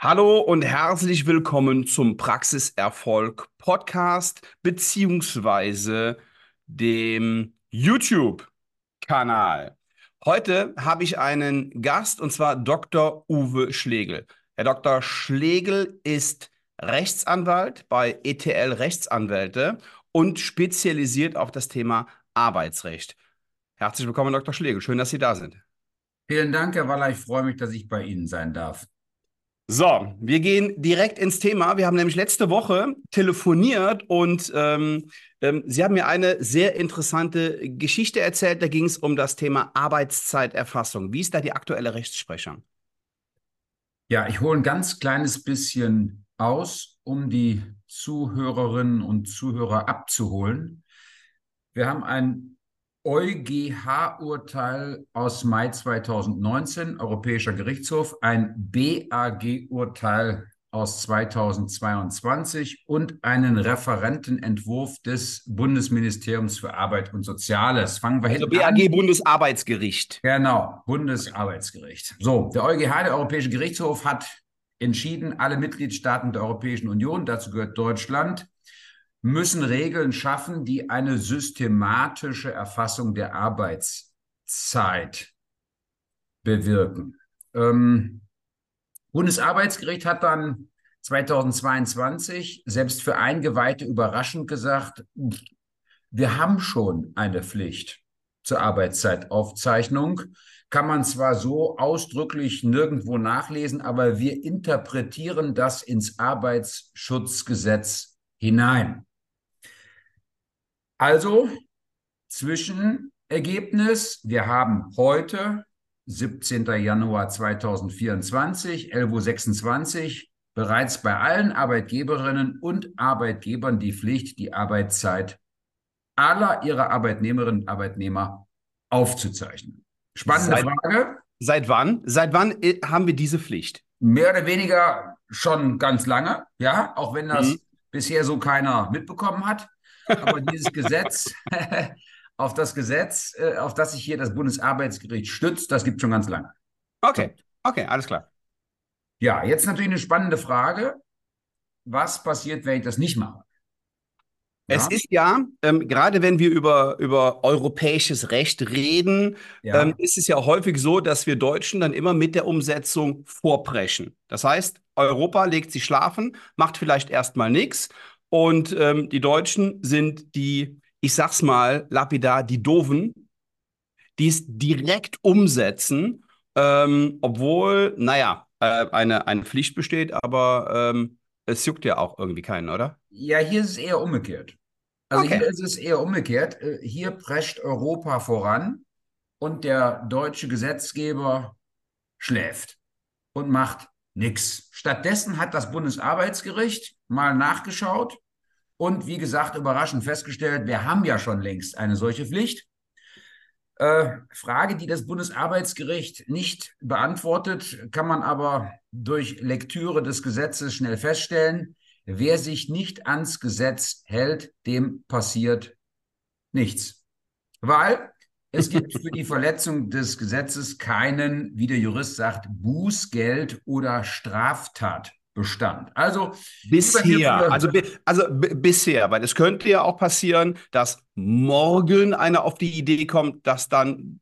Hallo und herzlich willkommen zum Praxiserfolg Podcast beziehungsweise dem YouTube-Kanal. Heute habe ich einen Gast und zwar Dr. Uwe Schlegel. Herr Dr. Schlegel ist Rechtsanwalt bei ETL Rechtsanwälte und spezialisiert auf das Thema Arbeitsrecht. Herzlich willkommen, Dr. Schlegel. Schön, dass Sie da sind. Vielen Dank, Herr Waller. Ich freue mich, dass ich bei Ihnen sein darf. So, wir gehen direkt ins Thema. Wir haben nämlich letzte Woche telefoniert und ähm, ähm, Sie haben mir eine sehr interessante Geschichte erzählt. Da ging es um das Thema Arbeitszeiterfassung. Wie ist da die aktuelle Rechtsprechung? Ja, ich hole ein ganz kleines bisschen aus, um die Zuhörerinnen und Zuhörer abzuholen. Wir haben ein EuGH-Urteil aus Mai 2019, Europäischer Gerichtshof, ein BAG-Urteil aus 2022 und einen Referentenentwurf des Bundesministeriums für Arbeit und Soziales. Fangen wir also BAG an. Bundesarbeitsgericht. Genau, Bundesarbeitsgericht. So, der EuGH, der Europäische Gerichtshof, hat entschieden, alle Mitgliedstaaten der Europäischen Union, dazu gehört Deutschland, müssen Regeln schaffen, die eine systematische Erfassung der Arbeitszeit bewirken. Ähm, Bundesarbeitsgericht hat dann 2022 selbst für Eingeweihte überraschend gesagt, wir haben schon eine Pflicht zur Arbeitszeitaufzeichnung. Kann man zwar so ausdrücklich nirgendwo nachlesen, aber wir interpretieren das ins Arbeitsschutzgesetz hinein. Also Zwischenergebnis, wir haben heute, 17. Januar 2024, 11.26 Uhr, bereits bei allen Arbeitgeberinnen und Arbeitgebern die Pflicht, die Arbeitszeit aller ihrer Arbeitnehmerinnen und Arbeitnehmer aufzuzeichnen. Spannende seit, Frage. Seit wann? Seit wann äh, haben wir diese Pflicht? Mehr oder weniger schon ganz lange, ja, auch wenn das mhm. bisher so keiner mitbekommen hat. Aber dieses Gesetz, auf das Gesetz, äh, auf das sich hier das Bundesarbeitsgericht stützt, das gibt schon ganz lange. Okay, okay, alles klar. Ja, jetzt natürlich eine spannende Frage. Was passiert, wenn ich das nicht mache? Ja. Es ist ja, ähm, gerade wenn wir über, über europäisches Recht reden, ja. ähm, ist es ja häufig so, dass wir Deutschen dann immer mit der Umsetzung vorpreschen. Das heißt, Europa legt sich schlafen, macht vielleicht erstmal nichts und ähm, die Deutschen sind die, ich sag's mal, lapidar, die Doofen, die es direkt umsetzen, ähm, obwohl, naja, äh, eine, eine Pflicht besteht, aber ähm, es juckt ja auch irgendwie keinen, oder? Ja, hier ist es eher umgekehrt. Also okay. hier ist es eher umgekehrt. Äh, hier prescht Europa voran und der deutsche Gesetzgeber schläft und macht nichts. Stattdessen hat das Bundesarbeitsgericht mal nachgeschaut und wie gesagt, überraschend festgestellt, wir haben ja schon längst eine solche Pflicht. Äh, Frage, die das Bundesarbeitsgericht nicht beantwortet, kann man aber durch Lektüre des Gesetzes schnell feststellen. Wer sich nicht ans Gesetz hält, dem passiert nichts. Weil es gibt für die Verletzung des Gesetzes keinen, wie der Jurist sagt, Bußgeld oder Straftatbestand. Also bisher, also, also bisher, weil es könnte ja auch passieren, dass morgen einer auf die Idee kommt, das dann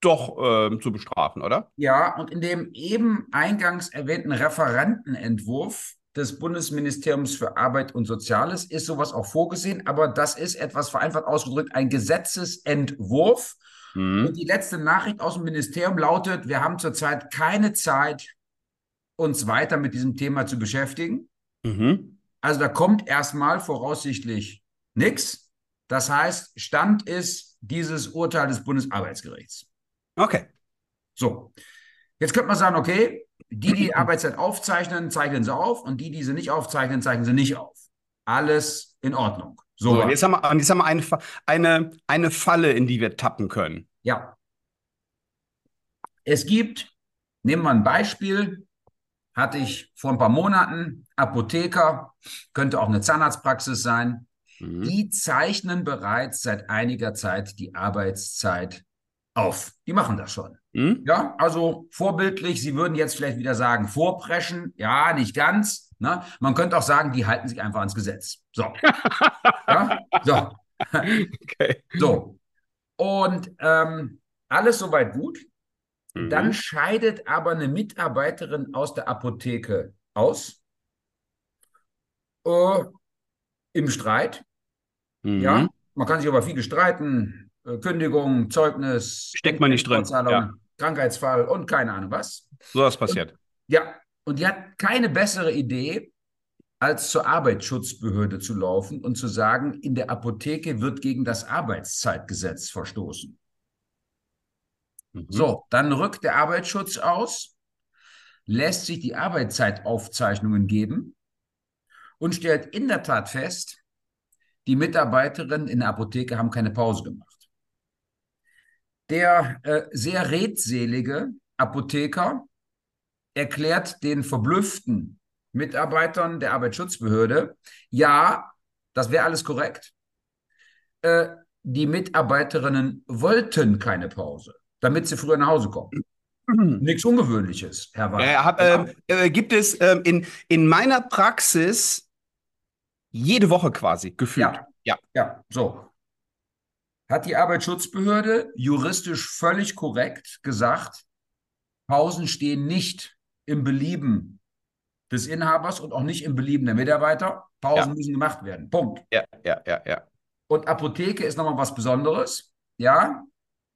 doch äh, zu bestrafen, oder? Ja, und in dem eben eingangs erwähnten Referentenentwurf des Bundesministeriums für Arbeit und Soziales ist sowas auch vorgesehen, aber das ist etwas vereinfacht ausgedrückt ein Gesetzesentwurf. Mhm. Und die letzte Nachricht aus dem Ministerium lautet, wir haben zurzeit keine Zeit, uns weiter mit diesem Thema zu beschäftigen. Mhm. Also da kommt erstmal voraussichtlich nichts. Das heißt, Stand ist dieses Urteil des Bundesarbeitsgerichts. Okay. So, jetzt könnte man sagen, okay, die, die Arbeitszeit aufzeichnen, zeichnen sie auf und die, die sie nicht aufzeichnen, zeichnen sie nicht auf. Alles in Ordnung. So, so und jetzt haben wir, jetzt haben wir eine, eine, eine Falle, in die wir tappen können. Ja. Es gibt, nehmen wir ein Beispiel, hatte ich vor ein paar Monaten, Apotheker, könnte auch eine Zahnarztpraxis sein, mhm. die zeichnen bereits seit einiger Zeit die Arbeitszeit auf. Die machen das schon. Mhm. Ja, also vorbildlich. Sie würden jetzt vielleicht wieder sagen, vorpreschen. Ja, nicht ganz. Ne? Man könnte auch sagen, die halten sich einfach ans Gesetz. So. ja? So. Okay. So. Und ähm, alles soweit gut. Mhm. Dann scheidet aber eine Mitarbeiterin aus der Apotheke aus. Äh, Im Streit. Mhm. Ja, man kann sich über viele streiten. Äh, Kündigung, Zeugnis. Steckt man nicht drin. Ja. Krankheitsfall und keine Ahnung was. So was passiert. Und, ja, und die hat keine bessere Idee, als zur Arbeitsschutzbehörde zu laufen und zu sagen, in der Apotheke wird gegen das Arbeitszeitgesetz verstoßen. Mhm. So, dann rückt der Arbeitsschutz aus, lässt sich die Arbeitszeitaufzeichnungen geben und stellt in der Tat fest, die Mitarbeiterinnen in der Apotheke haben keine Pause gemacht. Der äh, sehr redselige Apotheker erklärt den verblüfften Mitarbeitern der Arbeitsschutzbehörde, ja, das wäre alles korrekt. Äh, die Mitarbeiterinnen wollten keine Pause, damit sie früher nach Hause kommen. Mhm. Nichts Ungewöhnliches, Herr Wagner. Hab, äh, äh, gibt es ähm, in, in meiner Praxis jede Woche quasi gefühlt. Ja, ja. ja, so. Hat die Arbeitsschutzbehörde juristisch völlig korrekt gesagt, Pausen stehen nicht im Belieben des Inhabers und auch nicht im Belieben der Mitarbeiter. Pausen ja. müssen gemacht werden. Punkt. Ja, ja, ja, ja. Und Apotheke ist nochmal was Besonderes. Ja.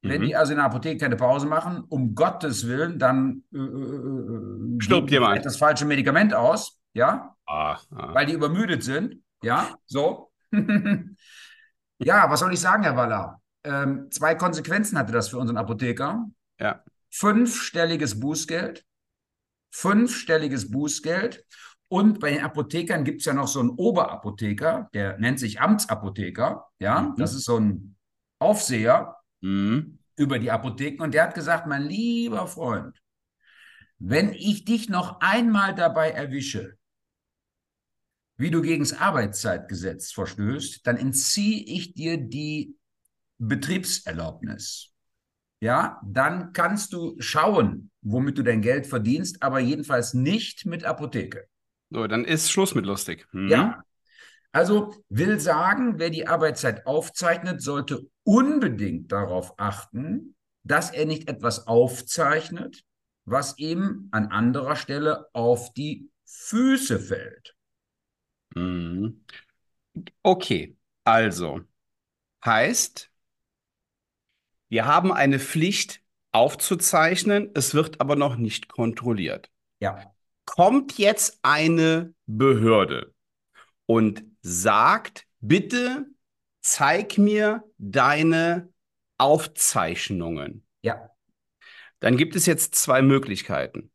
Wenn mhm. die also in der Apotheke keine Pause machen, um Gottes Willen, dann äh, äh, äh stirbt jemand das falsche Medikament aus. Ja. Ah, ah. Weil die übermüdet sind. Ja. So. ja, was soll ich sagen, Herr Waller? Ähm, zwei Konsequenzen hatte das für unseren Apotheker. Ja. Fünfstelliges Bußgeld fünfstelliges Bußgeld. Und bei den Apothekern gibt es ja noch so einen Oberapotheker, der nennt sich Amtsapotheker. Ja, mhm. das ist so ein Aufseher mhm. über die Apotheken. Und der hat gesagt, mein lieber Freund, wenn ich dich noch einmal dabei erwische, wie du gegen das Arbeitszeitgesetz verstößt, dann entziehe ich dir die Betriebserlaubnis ja, dann kannst du schauen, womit du dein Geld verdienst, aber jedenfalls nicht mit Apotheke. So, dann ist Schluss mit lustig. Hm. Ja. Also will sagen, wer die Arbeitszeit aufzeichnet, sollte unbedingt darauf achten, dass er nicht etwas aufzeichnet, was ihm an anderer Stelle auf die Füße fällt. Hm. Okay, also heißt, wir haben eine Pflicht aufzuzeichnen, es wird aber noch nicht kontrolliert. Ja. Kommt jetzt eine Behörde und sagt, bitte zeig mir deine Aufzeichnungen. Ja. Dann gibt es jetzt zwei Möglichkeiten.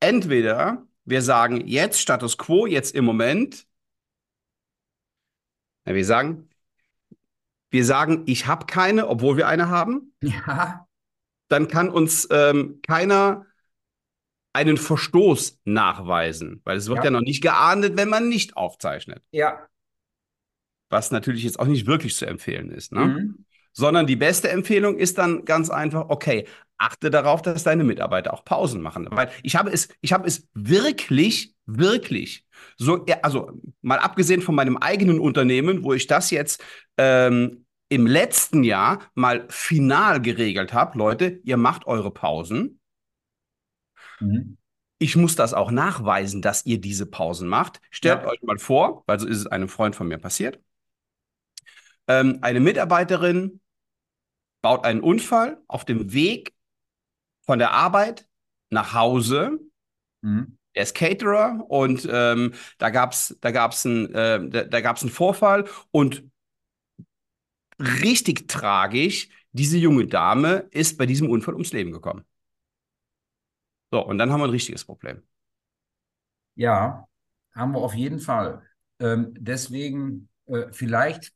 Entweder wir sagen jetzt Status quo, jetzt im Moment. Wir sagen, wir sagen, ich habe keine, obwohl wir eine haben, ja. dann kann uns ähm, keiner einen Verstoß nachweisen, weil es wird ja. ja noch nicht geahndet, wenn man nicht aufzeichnet. Ja. Was natürlich jetzt auch nicht wirklich zu empfehlen ist. Ne? Mhm. Sondern die beste Empfehlung ist dann ganz einfach, okay, achte darauf, dass deine Mitarbeiter auch Pausen machen. Weil ich habe es, ich habe es wirklich, wirklich so, also mal abgesehen von meinem eigenen Unternehmen, wo ich das jetzt ähm, im letzten Jahr mal final geregelt habe, Leute, ihr macht eure Pausen. Mhm. Ich muss das auch nachweisen, dass ihr diese Pausen macht. Stellt ja. euch mal vor, weil so ist es einem Freund von mir passiert. Ähm, eine Mitarbeiterin baut einen Unfall auf dem Weg von der Arbeit nach Hause. Mhm. Er ist Caterer und ähm, da gab es da gab's einen, äh, da, da gab's einen Vorfall und richtig tragisch, diese junge Dame ist bei diesem Unfall ums Leben gekommen. So, und dann haben wir ein richtiges Problem. Ja, haben wir auf jeden Fall. Ähm, deswegen äh, vielleicht,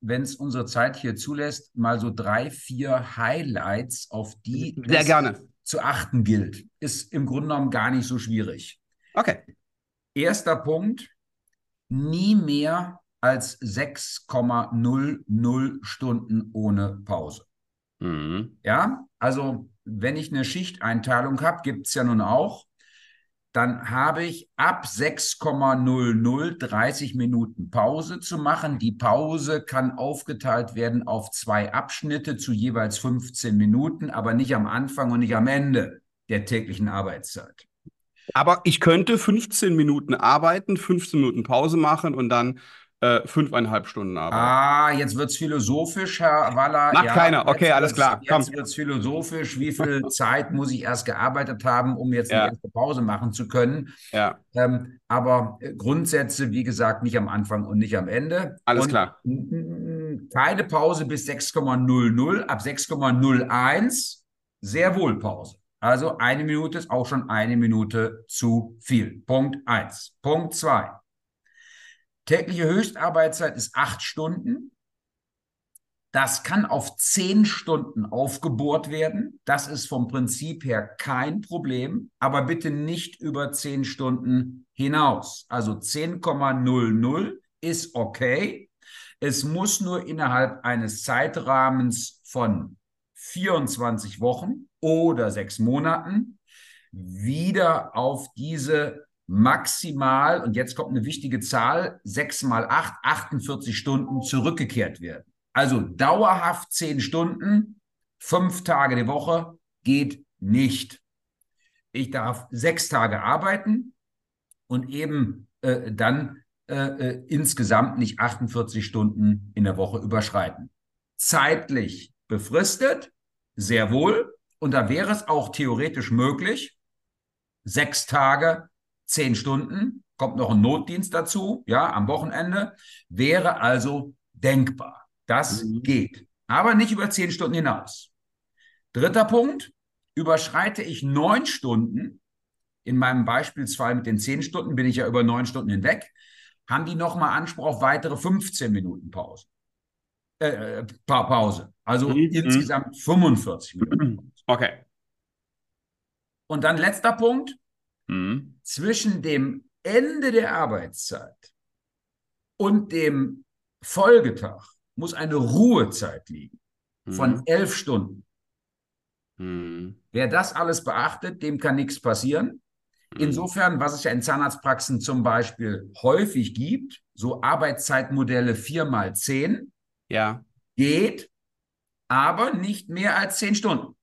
wenn es unsere Zeit hier zulässt, mal so drei, vier Highlights, auf die Sehr gerne. Zu achten gilt. Ist im Grunde genommen gar nicht so schwierig. Okay. Erster Punkt, nie mehr als 6,00 Stunden ohne Pause. Mhm. Ja, also wenn ich eine Schichteinteilung habe, gibt es ja nun auch, dann habe ich ab 6,00 30 Minuten Pause zu machen. Die Pause kann aufgeteilt werden auf zwei Abschnitte zu jeweils 15 Minuten, aber nicht am Anfang und nicht am Ende der täglichen Arbeitszeit. Aber ich könnte 15 Minuten arbeiten, 15 Minuten Pause machen und dann äh, fünfeinhalb Stunden arbeiten. Ah, jetzt wird es philosophisch, Herr Waller. Macht ja, keiner, okay, alles klar. Jetzt wird es philosophisch. Wie viel Zeit muss ich erst gearbeitet haben, um jetzt ja. eine erste Pause machen zu können? Ja. Ähm, aber Grundsätze, wie gesagt, nicht am Anfang und nicht am Ende. Alles und klar. Keine Pause bis 6,00. Ab 6,01 sehr wohl Pause. Also eine Minute ist auch schon eine Minute zu viel. Punkt 1. Punkt 2. Tägliche Höchstarbeitszeit ist acht Stunden. Das kann auf zehn Stunden aufgebohrt werden. Das ist vom Prinzip her kein Problem, aber bitte nicht über zehn Stunden hinaus. Also 10,00 ist okay. Es muss nur innerhalb eines Zeitrahmens von 24 Wochen oder sechs Monaten wieder auf diese maximal, und jetzt kommt eine wichtige Zahl, 6 mal 8, 48 Stunden zurückgekehrt werden. Also dauerhaft 10 Stunden, fünf Tage die Woche geht nicht. Ich darf sechs Tage arbeiten und eben äh, dann äh, äh insgesamt nicht 48 Stunden in der Woche überschreiten. Zeitlich befristet, sehr wohl. Und da wäre es auch theoretisch möglich, sechs Tage zehn Stunden, kommt noch ein Notdienst dazu, ja, am Wochenende, wäre also denkbar. Das mhm. geht, aber nicht über zehn Stunden hinaus. Dritter Punkt, überschreite ich neun Stunden, in meinem Beispielsfall mit den zehn Stunden bin ich ja über neun Stunden hinweg, haben die nochmal Anspruch auf weitere 15 Minuten Pause. Äh, Pause. Also mhm. insgesamt 45 Minuten. Okay. Und dann letzter Punkt, mhm. zwischen dem Ende der Arbeitszeit und dem Folgetag muss eine Ruhezeit liegen von mhm. elf Stunden. Mhm. Wer das alles beachtet, dem kann nichts passieren. Mhm. Insofern, was es ja in Zahnarztpraxen zum Beispiel häufig gibt, so Arbeitszeitmodelle 4 mal 10, ja. geht, aber nicht mehr als zehn Stunden.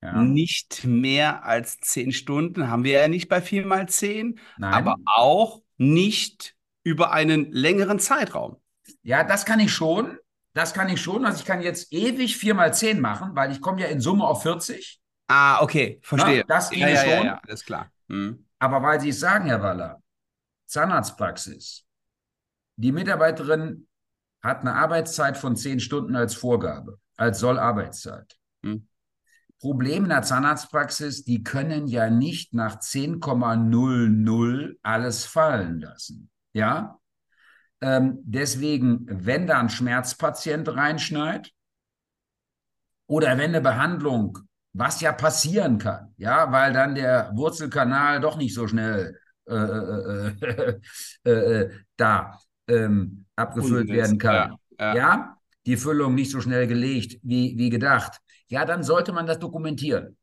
Ja. Nicht mehr als zehn Stunden haben wir ja nicht bei 4 mal 10, Nein. aber auch nicht über einen längeren Zeitraum. Ja, das kann ich schon. Das kann ich schon. Also ich kann jetzt ewig 4 mal 10 machen, weil ich komme ja in Summe auf 40. Ah, okay, verstehe. Na, das ginge ja, ja, schon. Ja, alles klar. Hm. Aber weil Sie es sagen, Herr Waller, Zahnarztpraxis, die Mitarbeiterin hat eine Arbeitszeit von 10 Stunden als Vorgabe, als Sollarbeitszeit. Hm. Problem in der Zahnarztpraxis, die können ja nicht nach 10,00 alles fallen lassen. Ja? Ähm, deswegen, wenn da ein Schmerzpatient reinschneit oder wenn eine Behandlung, was ja passieren kann, ja, weil dann der Wurzelkanal doch nicht so schnell äh, äh, äh, äh, äh da ähm, abgefüllt werden kann. Ja, ja. Die Füllung nicht so schnell gelegt wie, wie gedacht ja, dann sollte man das dokumentieren.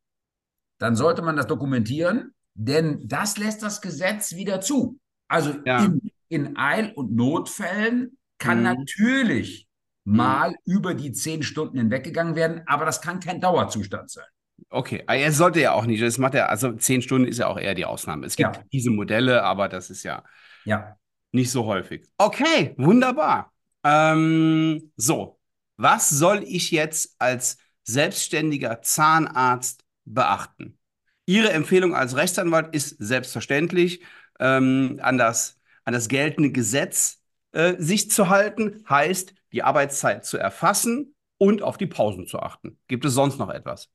Dann sollte man das dokumentieren, denn das lässt das Gesetz wieder zu. Also ja. in, in, Eil- und Notfällen kann mhm. natürlich mhm. mal über die zehn Stunden hinweggegangen werden, aber das kann kein Dauerzustand sein. Okay, ah, er sollte ja auch nicht. Das macht er, also zehn Stunden ist ja auch eher die Ausnahme. Es gibt ja. diese Modelle, aber das ist ja, ja nicht so häufig. Okay, wunderbar. Ähm, so, was soll ich jetzt als selbstständiger Zahnarzt beachten? Ihre Empfehlung als Rechtsanwalt ist selbstverständlich, ähm, an, das, an das geltende Gesetz äh, sich zu halten, heißt, die Arbeitszeit zu erfassen und auf die Pausen zu achten. Gibt es sonst noch etwas?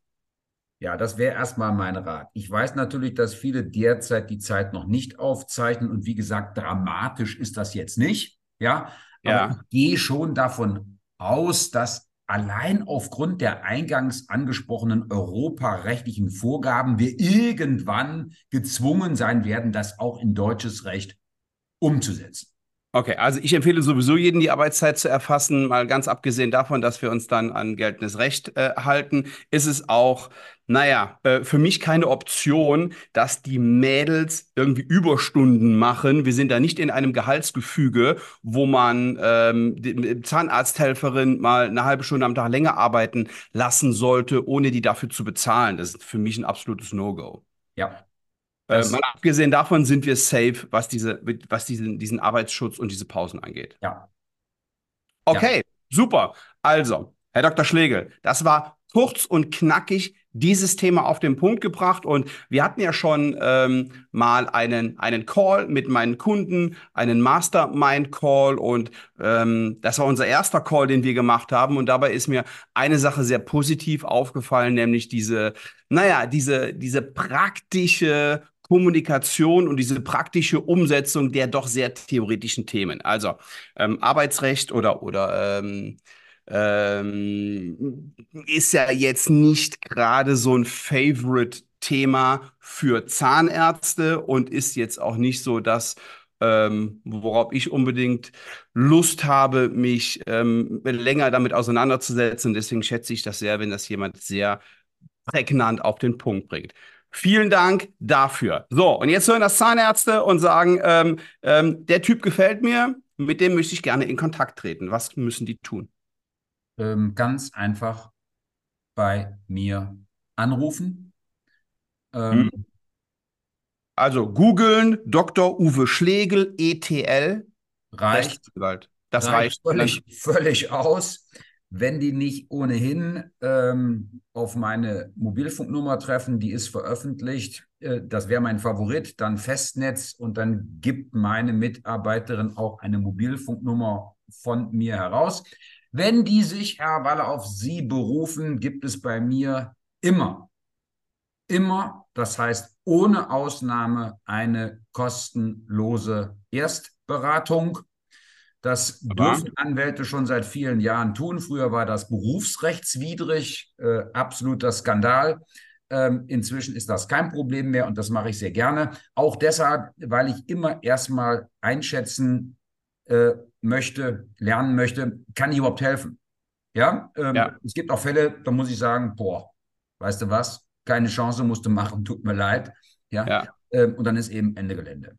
Ja, das wäre erstmal mein Rat. Ich weiß natürlich, dass viele derzeit die Zeit noch nicht aufzeichnen und wie gesagt, dramatisch ist das jetzt nicht. Ja, aber ja. ich gehe schon davon aus, dass allein aufgrund der eingangs angesprochenen europarechtlichen Vorgaben wir irgendwann gezwungen sein werden, das auch in deutsches Recht umzusetzen. Okay, also ich empfehle sowieso jedem die Arbeitszeit zu erfassen, mal ganz abgesehen davon, dass wir uns dann an geltendes Recht äh, halten, ist es auch, naja, äh, für mich keine Option, dass die Mädels irgendwie Überstunden machen. Wir sind da nicht in einem Gehaltsgefüge, wo man ähm, die Zahnarzthelferin mal eine halbe Stunde am Tag länger arbeiten lassen sollte, ohne die dafür zu bezahlen. Das ist für mich ein absolutes No-Go. Ja, äh, mal abgesehen davon sind wir safe, was, diese, was diesen, diesen Arbeitsschutz und diese Pausen angeht. Ja. Okay, ja. super. Also, Herr Dr. Schlegel, das war kurz und knackig dieses Thema auf den Punkt gebracht. Und wir hatten ja schon ähm, mal einen, einen Call mit meinen Kunden, einen Mastermind-Call. Und ähm, das war unser erster Call, den wir gemacht haben. Und dabei ist mir eine Sache sehr positiv aufgefallen, nämlich diese, naja, diese, diese praktische Kommunikation und diese praktische Umsetzung der doch sehr theoretischen Themen. Also ähm, Arbeitsrecht oder, oder ähm, ähm, ist ja jetzt nicht gerade so ein Favorite-Thema für Zahnärzte und ist jetzt auch nicht so das, ähm, worauf ich unbedingt Lust habe, mich ähm, länger damit auseinanderzusetzen. Deswegen schätze ich das sehr, wenn das jemand sehr prägnant auf den Punkt bringt. Vielen Dank dafür. So, und jetzt hören das Zahnärzte und sagen, ähm, ähm, der Typ gefällt mir, mit dem möchte ich gerne in Kontakt treten. Was müssen die tun? Ähm, ganz einfach bei mir anrufen. Ähm, hm. also googeln, Dr. Uwe Schlegel, ETL. Reicht. Das reicht. reicht völlig, völlig aus wenn die nicht ohnehin ähm, auf meine Mobilfunknummer treffen, die ist veröffentlicht, äh, das wäre mein Favorit, dann Festnetz und dann gibt meine Mitarbeiterin auch eine Mobilfunknummer von mir heraus. Wenn die sich, Herr Walle, auf Sie berufen, gibt es bei mir immer, immer, das heißt ohne Ausnahme, eine kostenlose Erstberatung. Das Aber dürfen Anwälte schon seit vielen Jahren tun. Früher war das berufsrechtswidrig, äh, absoluter Skandal. Ähm, inzwischen ist das kein Problem mehr und das mache ich sehr gerne. Auch deshalb, weil ich immer erstmal einschätzen äh, möchte, lernen möchte, kann ich überhaupt helfen? Ja? Ähm, ja, es gibt auch Fälle, da muss ich sagen, boah, weißt du was? Keine Chance musste machen, tut mir leid. Ja. ja. Ähm, und dann ist eben Ende Gelände.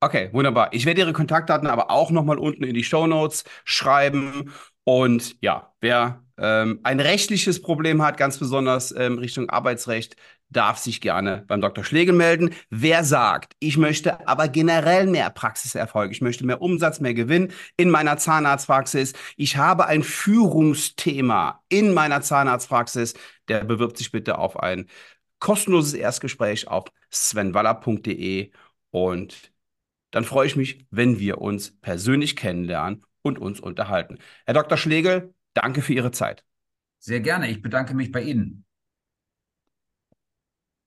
Okay, wunderbar. Ich werde Ihre Kontaktdaten aber auch nochmal unten in die Show Notes schreiben. Und ja, wer ähm, ein rechtliches Problem hat, ganz besonders ähm, Richtung Arbeitsrecht, darf sich gerne beim Dr. Schlegel melden. Wer sagt, ich möchte aber generell mehr Praxiserfolg, ich möchte mehr Umsatz, mehr Gewinn in meiner Zahnarztpraxis, ich habe ein Führungsthema in meiner Zahnarztpraxis, der bewirbt sich bitte auf ein kostenloses Erstgespräch auf svenwaller.de und dann freue ich mich, wenn wir uns persönlich kennenlernen und uns unterhalten. Herr Dr. Schlegel, danke für Ihre Zeit. Sehr gerne. Ich bedanke mich bei Ihnen.